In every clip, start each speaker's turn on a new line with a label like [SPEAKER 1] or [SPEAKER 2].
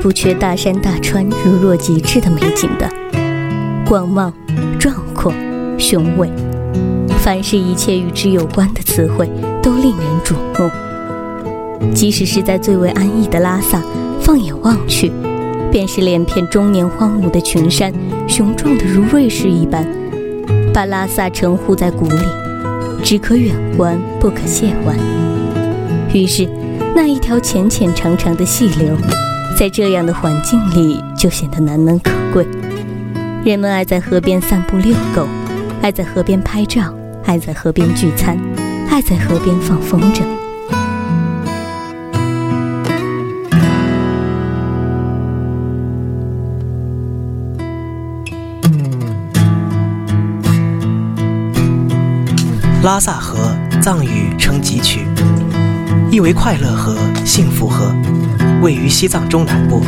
[SPEAKER 1] 不缺大山大川、如若极致的美景的，广袤、壮阔、雄伟，凡是一切与之有关的词汇都令人瞩目。即使是在最为安逸的拉萨，放眼望去，便是连片终年荒芜的群山，雄壮的如瑞士一般，把拉萨城护在谷里，只可远观，不可亵玩。于是，那一条浅浅长长的细流。在这样的环境里，就显得难能可贵。人们爱在河边散步遛狗，爱在河边拍照，爱在河边聚餐，爱在河边放风筝。
[SPEAKER 2] 拉萨河，藏语称吉曲，意为快乐河、幸福河。位于西藏中南部，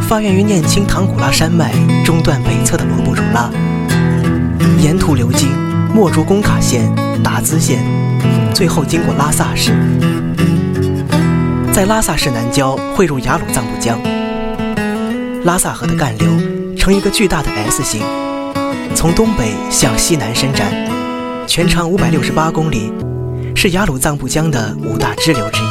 [SPEAKER 2] 发源于念青唐古拉山脉中段北侧的罗布汝拉，沿途流经墨竹工卡县、达孜县，最后经过拉萨市，在拉萨市南郊汇入雅鲁藏布江。拉萨河的干流呈一个巨大的 S 形，从东北向西南伸展，全长五百六十八公里，是雅鲁藏布江的五大支流之一。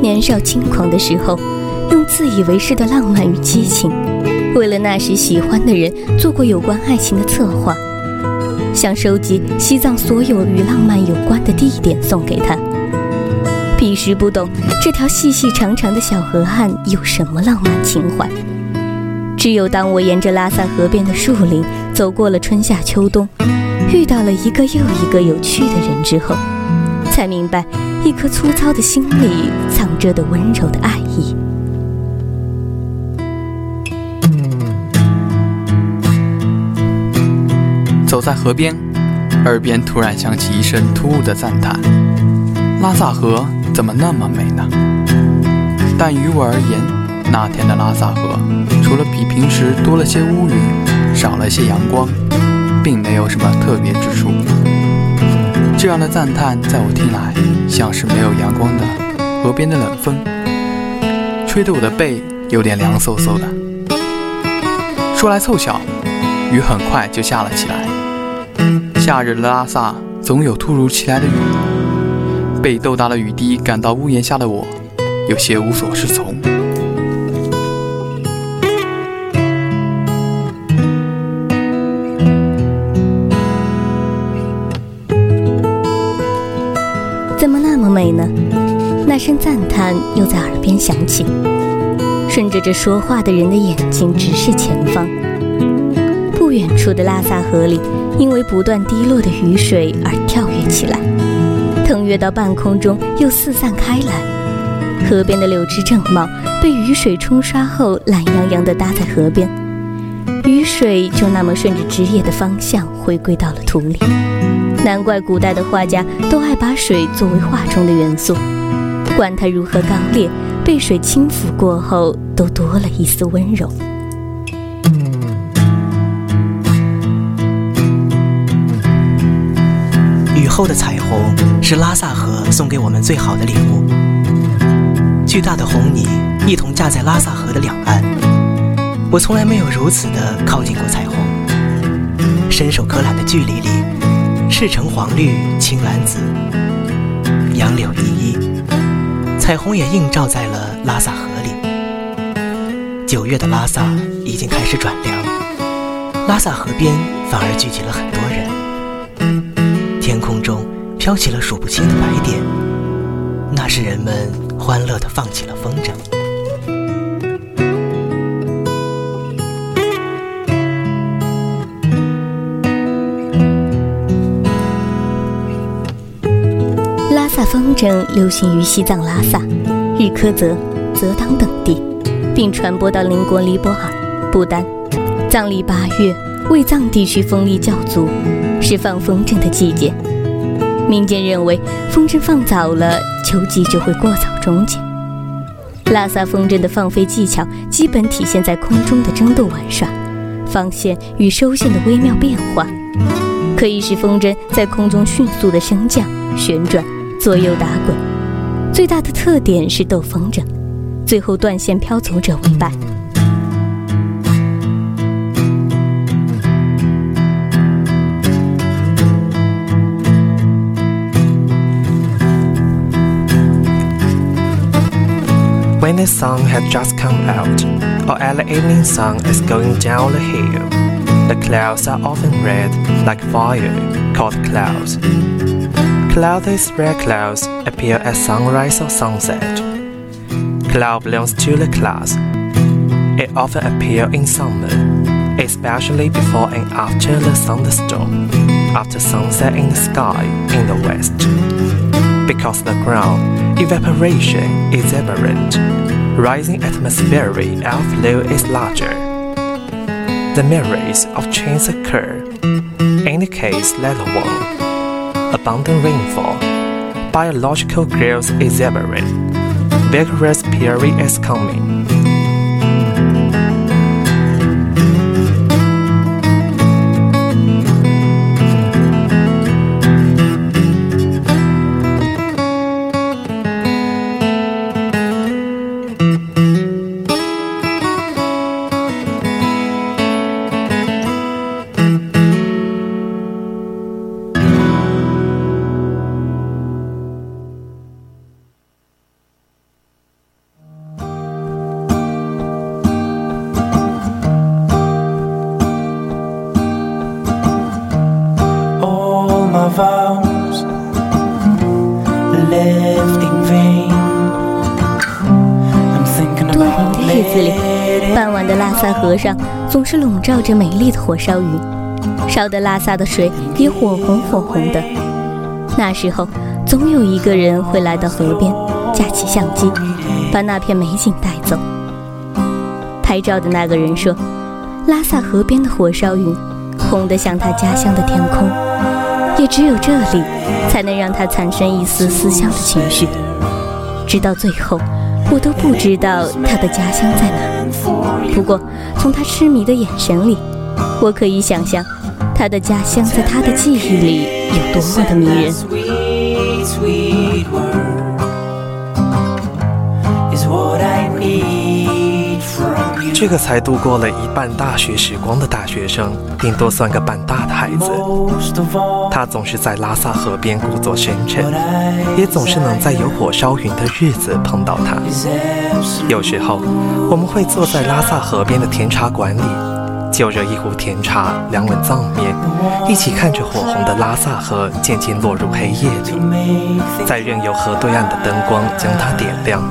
[SPEAKER 1] 年少轻狂的时候，用自以为是的浪漫与激情，为了那时喜欢的人做过有关爱情的策划，想收集西藏所有与浪漫有关的地点送给他。彼时不懂这条细细长长的小河岸有什么浪漫情怀，只有当我沿着拉萨河边的树林走过了春夏秋冬，遇到了一个又一个有趣的人之后，才明白。一颗粗糙的心里藏着的温柔的爱意。
[SPEAKER 3] 走在河边，耳边突然响起一声突兀的赞叹：“拉萨河怎么那么美呢？”但于我而言，那天的拉萨河，除了比平时多了些乌云，少了些阳光，并没有什么特别之处。这样的赞叹，在我听来，像是没有阳光的河边的冷风，吹得我的背有点凉飕飕的。说来凑巧，雨很快就下了起来。夏日的拉萨总有突如其来的雨，被豆大的雨滴赶到屋檐下的我，有些无所适从。
[SPEAKER 1] 怎么那么美呢？那声赞叹又在耳边响起，顺着这说话的人的眼睛直视前方。远处的拉萨河里，因为不断滴落的雨水而跳跃起来，腾跃到半空中又四散开来。河边的柳枝正茂，被雨水冲刷后懒洋洋地搭在河边，雨水就那么顺着枝叶的方向回归到了土里。难怪古代的画家都爱把水作为画中的元素，管它如何刚烈，被水轻抚过后，都多了一丝温柔。
[SPEAKER 2] 后的彩虹是拉萨河送给我们最好的礼物。巨大的红泥一同架在拉萨河的两岸。我从来没有如此的靠近过彩虹。伸手可揽的距离里，赤橙黄绿青蓝紫，杨柳依依，彩虹也映照在了拉萨河里。九月的拉萨已经开始转凉，拉萨河边反而聚集了很多人。空中飘起了数不清的白点，那是人们欢乐地放起了风筝。
[SPEAKER 1] 拉萨风筝流行于西藏拉萨、日喀则、则当等地，并传播到邻国尼泊尔、不丹。藏历八月为藏地区风力较足，是放风筝的季节。民间认为，风筝放早了，秋季就会过早终结。拉萨风筝的放飞技巧基本体现在空中的争斗玩耍、放线与收线的微妙变化，可以使风筝在空中迅速的升降、旋转。左右打滚，最大的特点是斗风筝，最后断线飘走者为败。
[SPEAKER 4] The sun has just come out, or early evening sun is going down the hill, the clouds are often red like fire, called clouds. Cloudless red clouds appear at sunrise or sunset. Cloud belongs to the class. It often appears in summer, especially before and after the thunderstorm, after sunset in the sky in the west. Because the ground evaporation is aberrant, rising atmospheric airflow is larger. The myriads of changes occur, indicates level 1 abundant rainfall, biological growth is aberrant, vigorous period is coming.
[SPEAKER 1] Música 傍晚的拉萨河上总是笼罩着美丽的火烧云，烧得拉萨的水也火红火红的。那时候，总有一个人会来到河边，架起相机，把那片美景带走。拍照的那个人说：“拉萨河边的火烧云，红得像他家乡的天空，也只有这里，才能让他产生一丝思乡的情绪。直到最后，我都不知道他的家乡在哪。”不过，从他痴迷的眼神里，我可以想象，他的家乡在他的记忆里有多么的迷人。
[SPEAKER 4] 这个才度过了一半大学时光的大学生，顶多算个半大的孩子。他总是在拉萨河边故作深沉，也总是能在有火烧云的日子碰到他。有时候，我们会坐在拉萨河边的甜茶馆里，就着一壶甜茶，两碗藏面，一起看着火红的拉萨河渐渐落入黑夜里，再任由河对岸的灯光将它点亮。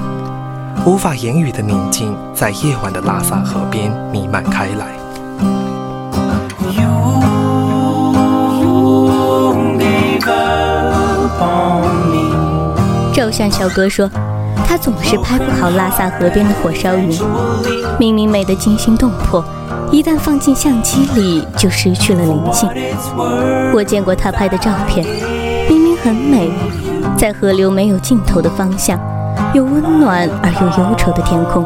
[SPEAKER 4] 无法言语的宁静，在夜晚的拉萨河边弥漫开来。
[SPEAKER 1] 照相小哥说，他总是拍不好拉萨河边的火烧云，明明美得惊心动魄，一旦放进相机里就失去了灵性。我见过他拍的照片，明明很美，在河流没有尽头的方向。有温暖而又忧愁的天空，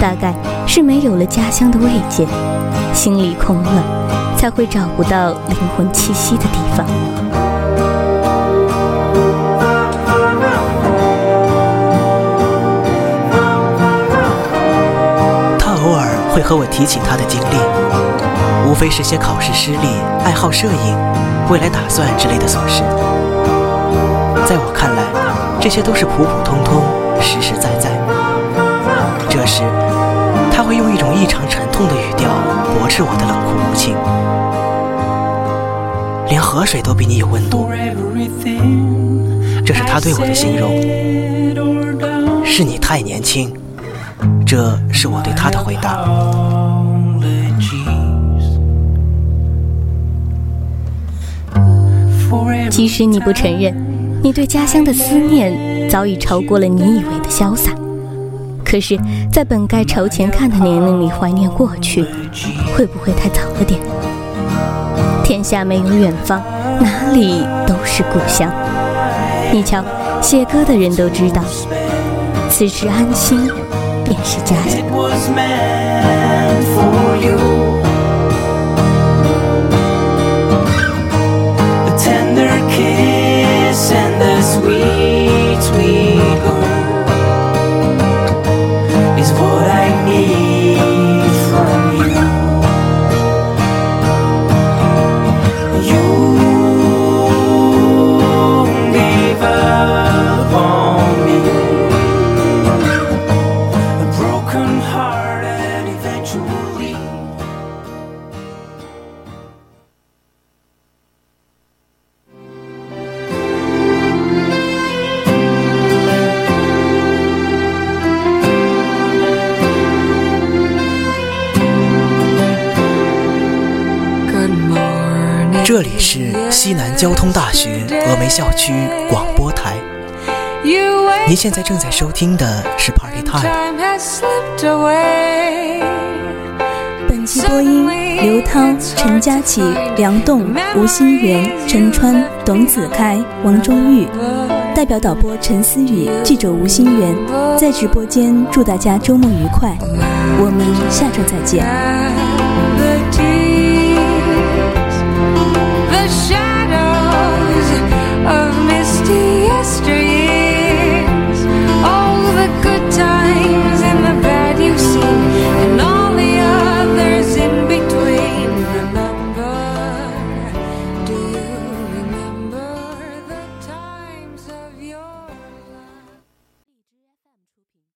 [SPEAKER 1] 大概是没有了家乡的慰藉，心里空了，才会找不到灵魂栖息的地方。
[SPEAKER 2] 和我提起他的经历，无非是些考试失利、爱好摄影、未来打算之类的琐事。在我看来，这些都是普普通通、实实在在。这时，他会用一种异常沉痛的语调驳斥我的冷酷无情。连河水都比你有温度，这是他对我的形容。是你太年轻，这是我对他的回答。
[SPEAKER 1] 即使你不承认，你对家乡的思念早已超过了你以为的潇洒。可是，在本该朝前看的年龄里怀念过去，会不会太早了点？天下没有远方，哪里都是故乡。你瞧，写歌的人都知道，此时安心便是家乡。
[SPEAKER 2] 西南交通大学峨眉校区广播台。您现在正在收听的是 Party Time。
[SPEAKER 5] 本期播音：刘涛、陈佳琪、梁栋、吴新元、陈川、董子开、王中玉。代表导播陈思雨，记者吴新元，在直播间祝大家周末愉快。我们下周再见。